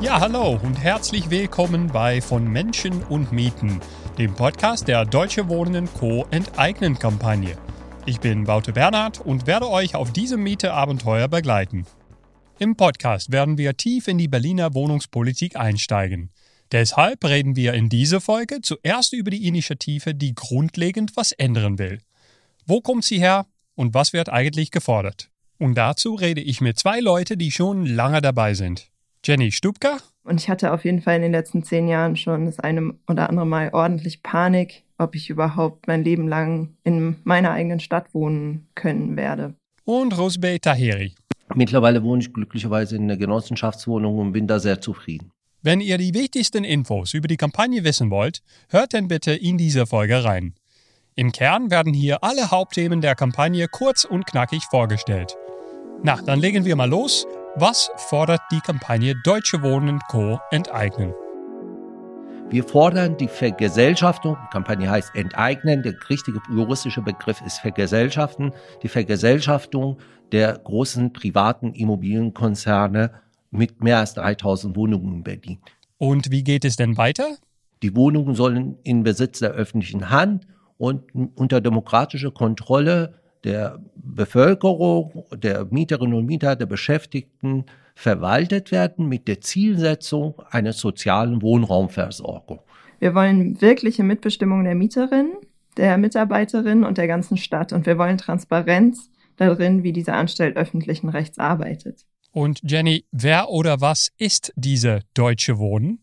Ja, hallo und herzlich willkommen bei Von Menschen und Mieten, dem Podcast der Deutsche Wohnen Co. enteignen Kampagne. Ich bin Baute Bernhard und werde euch auf diesem Mieteabenteuer begleiten. Im Podcast werden wir tief in die Berliner Wohnungspolitik einsteigen. Deshalb reden wir in dieser Folge zuerst über die Initiative, die grundlegend was ändern will. Wo kommt sie her und was wird eigentlich gefordert? Und dazu rede ich mit zwei Leuten, die schon lange dabei sind. Jenny Stubka. Und ich hatte auf jeden Fall in den letzten zehn Jahren schon das eine oder andere Mal ordentlich Panik, ob ich überhaupt mein Leben lang in meiner eigenen Stadt wohnen können werde. Und Rosbey Taheri. Mittlerweile wohne ich glücklicherweise in einer Genossenschaftswohnung und bin da sehr zufrieden. Wenn ihr die wichtigsten Infos über die Kampagne wissen wollt, hört dann bitte in diese Folge rein. Im Kern werden hier alle Hauptthemen der Kampagne kurz und knackig vorgestellt. Na, dann legen wir mal los was fordert die Kampagne Deutsche Wohnen Co. enteignen? Wir fordern die Vergesellschaftung, die Kampagne heißt enteignen, der richtige juristische Begriff ist vergesellschaften, die Vergesellschaftung der großen privaten Immobilienkonzerne mit mehr als 3000 Wohnungen in Berlin. Und wie geht es denn weiter? Die Wohnungen sollen in Besitz der öffentlichen Hand und unter demokratischer Kontrolle der Bevölkerung, der Mieterinnen und Mieter, der Beschäftigten verwaltet werden mit der Zielsetzung einer sozialen Wohnraumversorgung. Wir wollen wirkliche Mitbestimmung der Mieterinnen, der Mitarbeiterinnen und der ganzen Stadt. Und wir wollen Transparenz darin, wie diese Anstalt öffentlichen Rechts arbeitet. Und Jenny, wer oder was ist diese Deutsche Wohnen?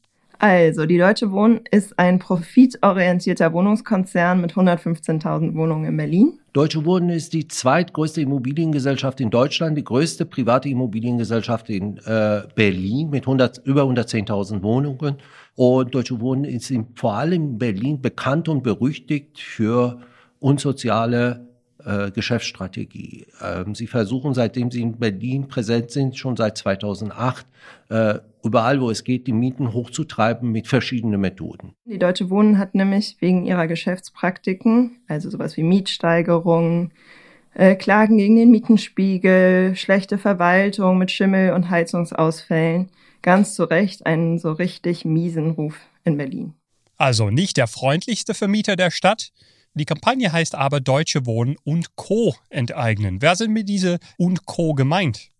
Also, die Deutsche Wohnen ist ein profitorientierter Wohnungskonzern mit 115.000 Wohnungen in Berlin. Deutsche Wohnen ist die zweitgrößte Immobiliengesellschaft in Deutschland, die größte private Immobiliengesellschaft in äh, Berlin mit 100, über 110.000 Wohnungen. Und Deutsche Wohnen ist in, vor allem in Berlin bekannt und berüchtigt für unsoziale äh, Geschäftsstrategie. Ähm, sie versuchen, seitdem sie in Berlin präsent sind, schon seit 2008, äh, überall, wo es geht, die Mieten hochzutreiben mit verschiedenen Methoden. Die Deutsche Wohnen hat nämlich wegen ihrer Geschäftspraktiken, also sowas wie Mietsteigerungen, äh, Klagen gegen den Mietenspiegel, schlechte Verwaltung mit Schimmel und Heizungsausfällen, ganz zu Recht einen so richtig miesen Ruf in Berlin. Also nicht der freundlichste Vermieter der Stadt. Die Kampagne heißt aber Deutsche Wohnen und Co. enteignen. Wer sind mit diese und Co. gemeint?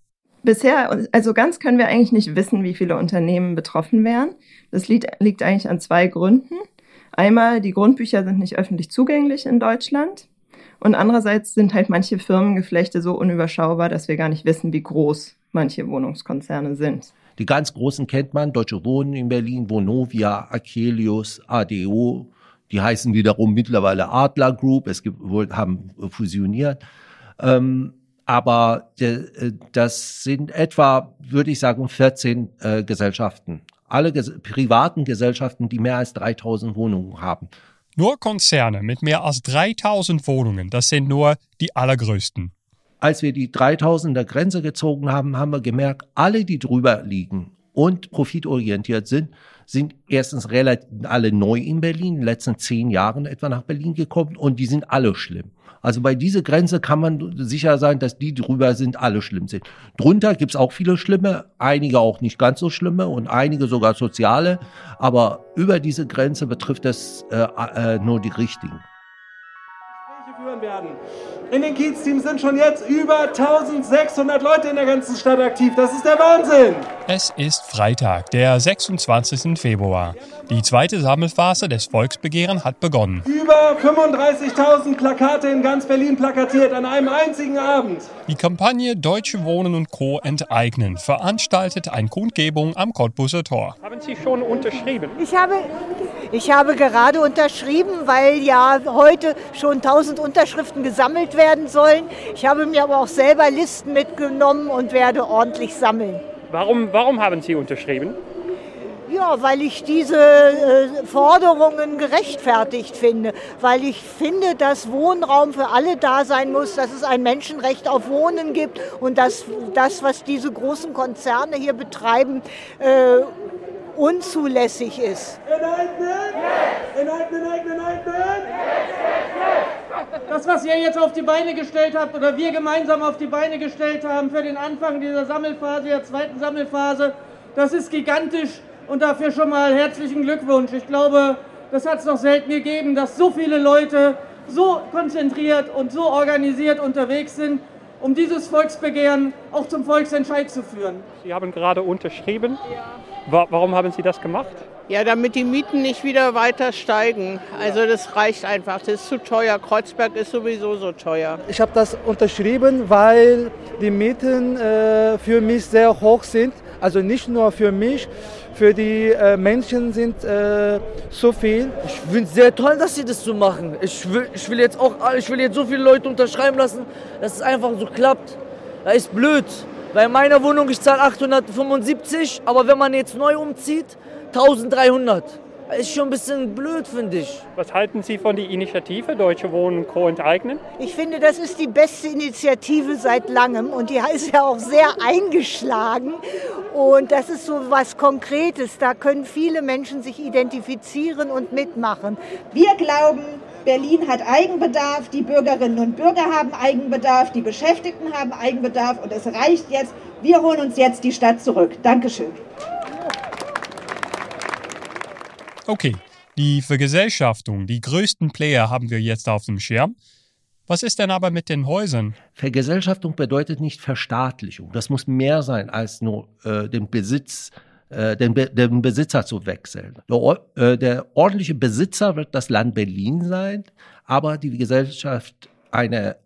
Bisher, also ganz können wir eigentlich nicht wissen, wie viele Unternehmen betroffen wären. Das liegt, liegt eigentlich an zwei Gründen. Einmal, die Grundbücher sind nicht öffentlich zugänglich in Deutschland. Und andererseits sind halt manche Firmengeflechte so unüberschaubar, dass wir gar nicht wissen, wie groß manche Wohnungskonzerne sind. Die ganz großen kennt man, Deutsche Wohnen in Berlin, Vonovia, Akelius, ADO. Die heißen wiederum mittlerweile Adler Group. Es gibt, wohl, haben fusioniert. Ähm, aber äh, das sind etwa, würde ich sagen, 14 äh, Gesellschaften. Alle ges privaten Gesellschaften, die mehr als 3000 Wohnungen haben. Nur Konzerne mit mehr als 3000 Wohnungen, das sind nur die allergrößten. Als wir die 3000er Grenze gezogen haben, haben wir gemerkt, alle, die drüber liegen und profitorientiert sind, sind erstens relativ alle neu in Berlin, in den letzten zehn Jahren etwa nach Berlin gekommen und die sind alle schlimm. Also bei dieser Grenze kann man sicher sein, dass die drüber sind, alle schlimm sind. Drunter gibt's auch viele schlimme, einige auch nicht ganz so schlimme und einige sogar soziale. Aber über diese Grenze betrifft es äh, äh, nur die richtigen. Führen werden. In den Kiez-Teams sind schon jetzt über 1600 Leute in der ganzen Stadt aktiv. Das ist der Wahnsinn! Es ist Freitag, der 26. Februar. Die zweite Sammelphase des Volksbegehren hat begonnen. Über 35.000 Plakate in ganz Berlin plakatiert an einem einzigen Abend. Die Kampagne Deutsche Wohnen und Co. enteignen veranstaltet eine Kundgebung am Cottbuser Tor. Haben Sie schon unterschrieben? Ich habe, ich habe gerade unterschrieben, weil ja heute schon 1000 Unterschriften gesammelt werden sollen. Ich habe mir aber auch selber Listen mitgenommen und werde ordentlich sammeln. Warum, warum haben Sie unterschrieben? Ja, weil ich diese äh, Forderungen gerechtfertigt finde, weil ich finde, dass Wohnraum für alle da sein muss, dass es ein Menschenrecht auf Wohnen gibt und dass das, was diese großen Konzerne hier betreiben, äh, unzulässig ist. Das, was ihr jetzt auf die Beine gestellt habt oder wir gemeinsam auf die Beine gestellt haben für den Anfang dieser Sammelphase, der zweiten Sammelphase, das ist gigantisch und dafür schon mal herzlichen Glückwunsch. Ich glaube, das hat es noch selten gegeben, dass so viele Leute so konzentriert und so organisiert unterwegs sind, um dieses Volksbegehren auch zum Volksentscheid zu führen. Sie haben gerade unterschrieben. Ja. Warum haben Sie das gemacht? Ja, damit die Mieten nicht wieder weiter steigen. Also das reicht einfach. Das ist zu teuer. Kreuzberg ist sowieso so teuer. Ich habe das unterschrieben, weil die Mieten äh, für mich sehr hoch sind. Also nicht nur für mich, für die äh, Menschen sind äh, so viel. Ich finde es sehr toll, dass sie das so machen. Ich will, ich will jetzt auch, ich will jetzt so viele Leute unterschreiben lassen, dass es einfach so klappt. Das ist blöd. Bei meiner Wohnung, ich zahle 875, aber wenn man jetzt neu umzieht, 1300. Das ist schon ein bisschen blöd, finde ich. Was halten Sie von der Initiative Deutsche Wohnen Co. enteignen? Ich finde, das ist die beste Initiative seit langem und die ist ja auch sehr eingeschlagen. Und das ist so was Konkretes. Da können viele Menschen sich identifizieren und mitmachen. Wir glauben, Berlin hat Eigenbedarf, die Bürgerinnen und Bürger haben Eigenbedarf, die Beschäftigten haben Eigenbedarf und es reicht jetzt. Wir holen uns jetzt die Stadt zurück. Dankeschön. Okay, die Vergesellschaftung, die größten Player haben wir jetzt auf dem Schirm. Was ist denn aber mit den Häusern? Vergesellschaftung bedeutet nicht Verstaatlichung. Das muss mehr sein als nur äh, den Besitz, äh, den, Be den, Besitzer zu wechseln. Der, äh, der, ordentliche Besitzer wird das Land Berlin sein, aber die Gesellschaft eine,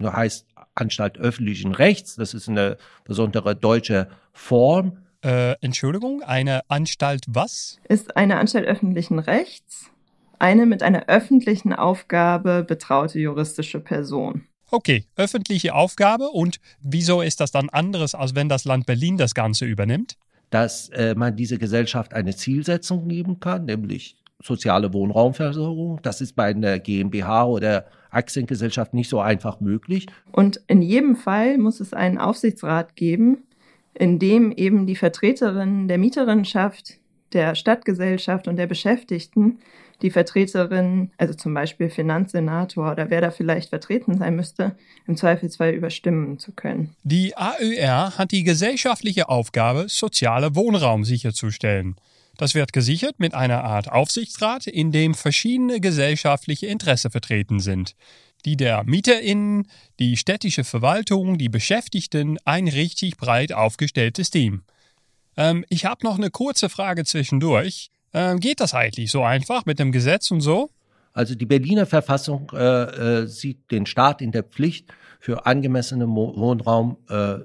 heißt Anstalt öffentlichen Rechts, das ist eine besondere deutsche Form, äh, Entschuldigung, eine Anstalt was? Ist eine Anstalt öffentlichen Rechts eine mit einer öffentlichen Aufgabe betraute juristische Person. Okay, öffentliche Aufgabe und wieso ist das dann anderes, als wenn das Land Berlin das Ganze übernimmt? Dass äh, man diese Gesellschaft eine Zielsetzung geben kann, nämlich soziale Wohnraumversorgung. Das ist bei einer GmbH oder Aktiengesellschaft nicht so einfach möglich. Und in jedem Fall muss es einen Aufsichtsrat geben, in dem eben die Vertreterinnen der Mieterinnenschaft, der Stadtgesellschaft und der Beschäftigten die Vertreterin, also zum Beispiel Finanzsenator oder wer da vielleicht vertreten sein müsste, im Zweifelsfall überstimmen zu können. Die AÖR hat die gesellschaftliche Aufgabe, soziale Wohnraum sicherzustellen. Das wird gesichert mit einer Art Aufsichtsrat, in dem verschiedene gesellschaftliche Interessen vertreten sind die der MieterInnen, die städtische Verwaltung, die Beschäftigten, ein richtig breit aufgestelltes Team. Ähm, ich habe noch eine kurze Frage zwischendurch. Ähm, geht das eigentlich so einfach mit dem Gesetz und so? Also die Berliner Verfassung äh, äh, sieht den Staat in der Pflicht, für angemessenen Wohnraum äh,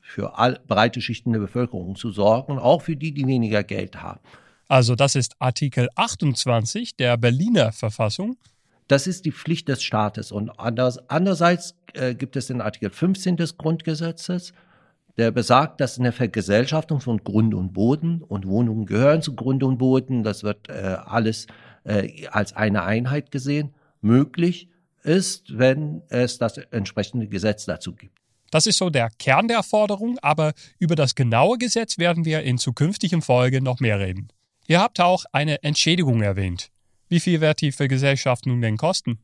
für all, breite Schichten der Bevölkerung zu sorgen, auch für die, die weniger Geld haben. Also das ist Artikel 28 der Berliner Verfassung. Das ist die Pflicht des Staates. Und anders, andererseits äh, gibt es den Artikel 15 des Grundgesetzes, der besagt, dass eine Vergesellschaftung von Grund und Boden und Wohnungen gehören zu Grund und Boden, das wird äh, alles äh, als eine Einheit gesehen, möglich ist, wenn es das entsprechende Gesetz dazu gibt. Das ist so der Kern der Forderung, aber über das genaue Gesetz werden wir in zukünftigen Folgen noch mehr reden. Ihr habt auch eine Entschädigung erwähnt. Wie viel wird die Vergesellschaftung denn kosten?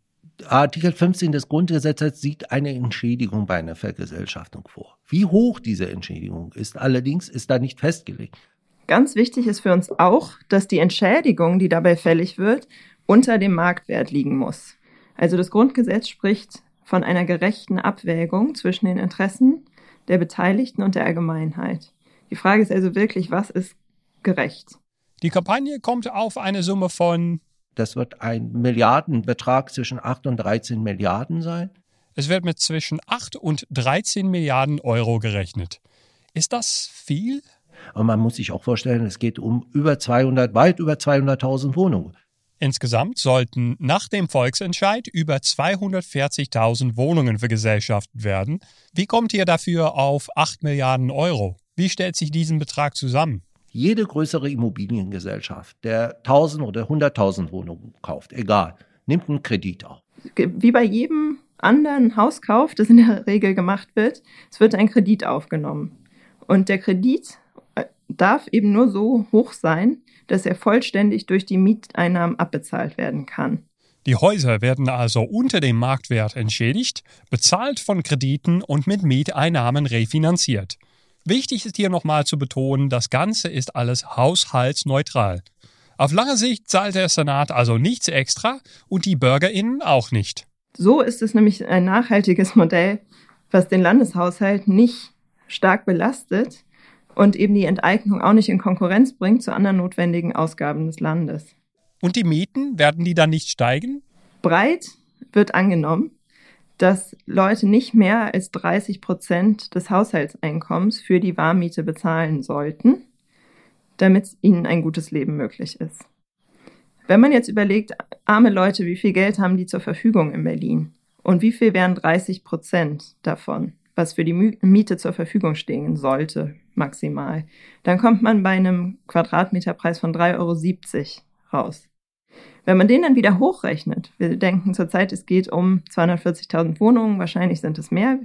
Artikel 15 des Grundgesetzes sieht eine Entschädigung bei einer Vergesellschaftung vor. Wie hoch diese Entschädigung ist, allerdings ist da nicht festgelegt. Ganz wichtig ist für uns auch, dass die Entschädigung, die dabei fällig wird, unter dem Marktwert liegen muss. Also das Grundgesetz spricht von einer gerechten Abwägung zwischen den Interessen der Beteiligten und der Allgemeinheit. Die Frage ist also wirklich, was ist gerecht? Die Kampagne kommt auf eine Summe von das wird ein Milliardenbetrag zwischen 8 und 13 Milliarden sein. Es wird mit zwischen 8 und 13 Milliarden Euro gerechnet. Ist das viel? Und man muss sich auch vorstellen, es geht um über 200, weit über 200.000 Wohnungen. Insgesamt sollten nach dem Volksentscheid über 240.000 Wohnungen vergesellschaftet werden. Wie kommt ihr dafür auf 8 Milliarden Euro? Wie stellt sich diesen Betrag zusammen? Jede größere Immobiliengesellschaft, der 1000 oder 100.000 Wohnungen kauft, egal, nimmt einen Kredit auf. Wie bei jedem anderen Hauskauf, das in der Regel gemacht wird, es wird ein Kredit aufgenommen. Und der Kredit äh, darf eben nur so hoch sein, dass er vollständig durch die Mieteinnahmen abbezahlt werden kann. Die Häuser werden also unter dem Marktwert entschädigt, bezahlt von Krediten und mit Mieteinnahmen refinanziert. Wichtig ist hier nochmal zu betonen, das Ganze ist alles haushaltsneutral. Auf lange Sicht zahlt der Senat also nichts extra und die Bürgerinnen auch nicht. So ist es nämlich ein nachhaltiges Modell, was den Landeshaushalt nicht stark belastet und eben die Enteignung auch nicht in Konkurrenz bringt zu anderen notwendigen Ausgaben des Landes. Und die Mieten, werden die dann nicht steigen? Breit wird angenommen, dass Leute nicht mehr als 30 Prozent des Haushaltseinkommens für die Warmmiete bezahlen sollten, damit ihnen ein gutes Leben möglich ist. Wenn man jetzt überlegt, arme Leute, wie viel Geld haben die zur Verfügung in Berlin und wie viel wären 30 Prozent davon, was für die Miete zur Verfügung stehen sollte, maximal, dann kommt man bei einem Quadratmeterpreis von 3,70 Euro raus. Wenn man den dann wieder hochrechnet, wir denken zurzeit, es geht um 240.000 Wohnungen, wahrscheinlich sind es mehr,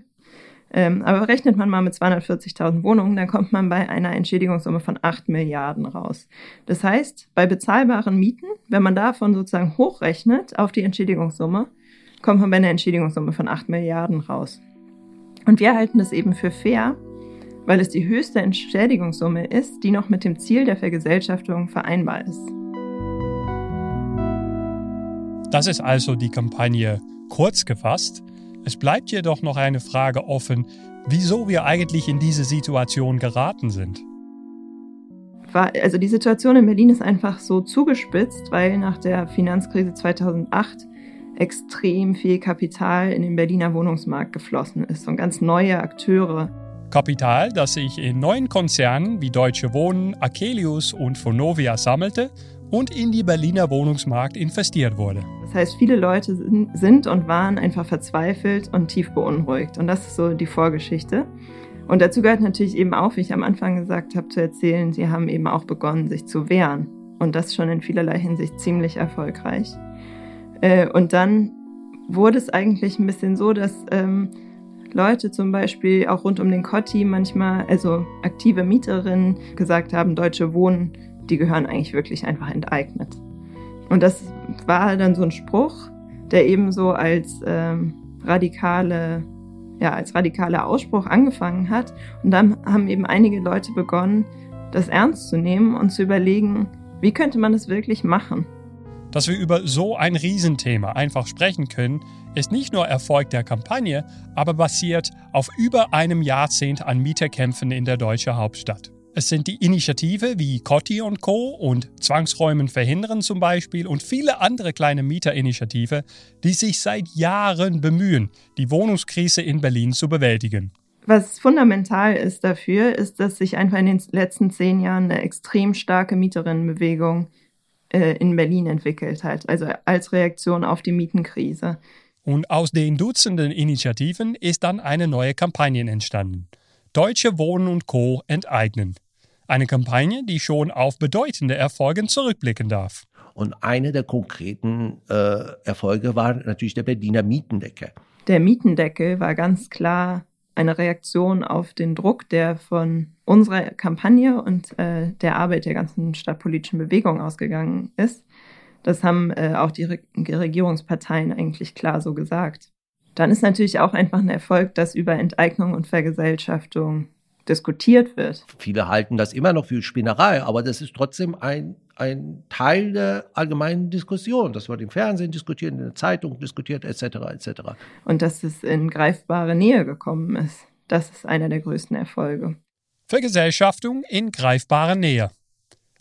ähm, aber rechnet man mal mit 240.000 Wohnungen, dann kommt man bei einer Entschädigungssumme von 8 Milliarden raus. Das heißt, bei bezahlbaren Mieten, wenn man davon sozusagen hochrechnet auf die Entschädigungssumme, kommt man bei einer Entschädigungssumme von 8 Milliarden raus. Und wir halten das eben für fair, weil es die höchste Entschädigungssumme ist, die noch mit dem Ziel der Vergesellschaftung vereinbar ist. Das ist also die Kampagne kurz gefasst. Es bleibt jedoch noch eine Frage offen, wieso wir eigentlich in diese Situation geraten sind. Also die Situation in Berlin ist einfach so zugespitzt, weil nach der Finanzkrise 2008 extrem viel Kapital in den Berliner Wohnungsmarkt geflossen ist und ganz neue Akteure. Kapital, das sich in neuen Konzernen wie Deutsche Wohnen, Akelius und Vonovia sammelte und in die Berliner Wohnungsmarkt investiert wurde. Das heißt, viele Leute sind und waren einfach verzweifelt und tief beunruhigt. Und das ist so die Vorgeschichte. Und dazu gehört natürlich eben auch, wie ich am Anfang gesagt habe, zu erzählen, sie haben eben auch begonnen, sich zu wehren. Und das schon in vielerlei Hinsicht ziemlich erfolgreich. Äh, und dann wurde es eigentlich ein bisschen so, dass ähm, Leute zum Beispiel auch rund um den Kotti manchmal, also aktive Mieterinnen, gesagt haben, Deutsche Wohnen die gehören eigentlich wirklich einfach enteignet. Und das war dann so ein Spruch, der eben so als ähm, radikale, ja, als radikaler Ausspruch angefangen hat. Und dann haben eben einige Leute begonnen, das ernst zu nehmen und zu überlegen, wie könnte man das wirklich machen? Dass wir über so ein Riesenthema einfach sprechen können, ist nicht nur Erfolg der Kampagne, aber basiert auf über einem Jahrzehnt an Mieterkämpfen in der deutschen Hauptstadt. Es sind die Initiative wie Cotti und Co. und Zwangsräumen verhindern zum Beispiel und viele andere kleine Mieterinitiative, die sich seit Jahren bemühen, die Wohnungskrise in Berlin zu bewältigen. Was fundamental ist dafür, ist, dass sich einfach in den letzten zehn Jahren eine extrem starke Mieterinnenbewegung äh, in Berlin entwickelt hat, also als Reaktion auf die Mietenkrise. Und aus den Dutzenden Initiativen ist dann eine neue Kampagne entstanden. Deutsche Wohnen und Co. enteignen. Eine Kampagne, die schon auf bedeutende Erfolge zurückblicken darf. Und eine der konkreten äh, Erfolge war natürlich der Berliner Mietendeckel. Der Mietendeckel war ganz klar eine Reaktion auf den Druck, der von unserer Kampagne und äh, der Arbeit der ganzen stadtpolitischen Bewegung ausgegangen ist. Das haben äh, auch die Re Regierungsparteien eigentlich klar so gesagt. Dann ist natürlich auch einfach ein Erfolg, dass über Enteignung und Vergesellschaftung diskutiert wird. Viele halten das immer noch für Spinnerei, aber das ist trotzdem ein, ein Teil der allgemeinen Diskussion. Das wird im Fernsehen diskutiert, in der Zeitung diskutiert, etc. etc. Und dass es in greifbare Nähe gekommen ist, das ist einer der größten Erfolge. Vergesellschaftung in greifbare Nähe.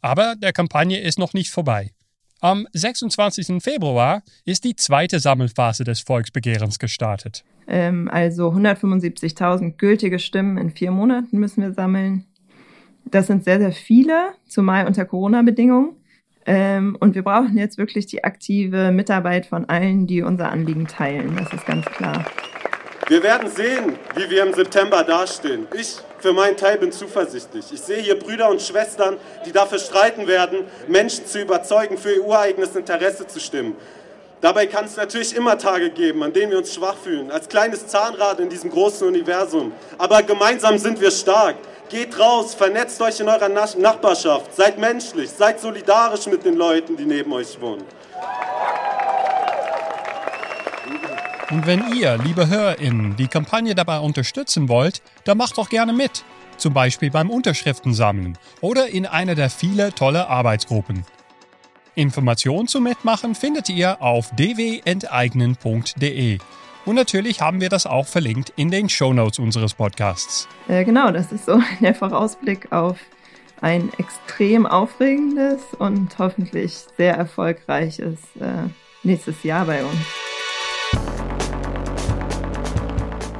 Aber der Kampagne ist noch nicht vorbei. Am 26. Februar ist die zweite Sammelphase des Volksbegehrens gestartet. Ähm, also 175.000 gültige Stimmen in vier Monaten müssen wir sammeln. Das sind sehr, sehr viele, zumal unter Corona-Bedingungen. Ähm, und wir brauchen jetzt wirklich die aktive Mitarbeit von allen, die unser Anliegen teilen. Das ist ganz klar. Wir werden sehen, wie wir im September dastehen. Ich für meinen Teil bin zuversichtlich. Ich sehe hier Brüder und Schwestern, die dafür streiten werden, Menschen zu überzeugen, für ihr ureigenes Interesse zu stimmen. Dabei kann es natürlich immer Tage geben, an denen wir uns schwach fühlen, als kleines Zahnrad in diesem großen Universum. Aber gemeinsam sind wir stark. Geht raus, vernetzt euch in eurer Nachbarschaft, seid menschlich, seid solidarisch mit den Leuten, die neben euch wohnen. Und wenn ihr, liebe HörerInnen, die Kampagne dabei unterstützen wollt, dann macht doch gerne mit. Zum Beispiel beim Unterschriftensammeln oder in einer der vielen tolle Arbeitsgruppen. Informationen zum Mitmachen findet ihr auf dwenteignen.de. Und natürlich haben wir das auch verlinkt in den Shownotes unseres Podcasts. Äh, genau, das ist so der Vorausblick auf ein extrem aufregendes und hoffentlich sehr erfolgreiches äh, nächstes Jahr bei uns.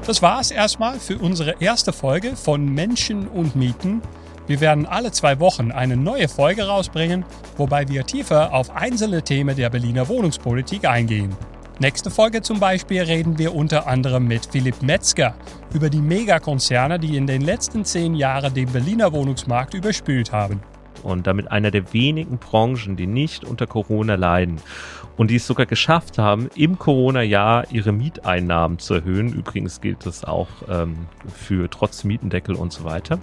Das war es erstmal für unsere erste Folge von Menschen und Mieten. Wir werden alle zwei Wochen eine neue Folge rausbringen, wobei wir tiefer auf einzelne Themen der Berliner Wohnungspolitik eingehen. Nächste Folge zum Beispiel reden wir unter anderem mit Philipp Metzger über die Megakonzerne, die in den letzten zehn Jahren den Berliner Wohnungsmarkt überspült haben und damit einer der wenigen Branchen, die nicht unter Corona leiden und die es sogar geschafft haben, im Corona-Jahr ihre Mieteinnahmen zu erhöhen. Übrigens gilt das auch ähm, für trotz Mietendeckel und so weiter.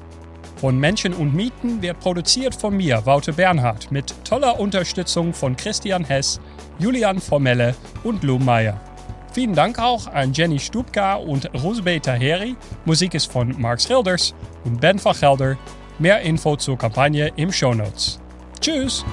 Von Menschen und Mieten wird produziert von mir, Wouter Bernhard, mit toller Unterstützung von Christian Hess, Julian Formelle und Lou Meyer. Vielen Dank auch an Jenny Stubka und Rosbe Taheri. Musik ist von Mark Schilders und Ben van Gelder. Mehr Info zur Kampagne im Show Notes. Tschüss!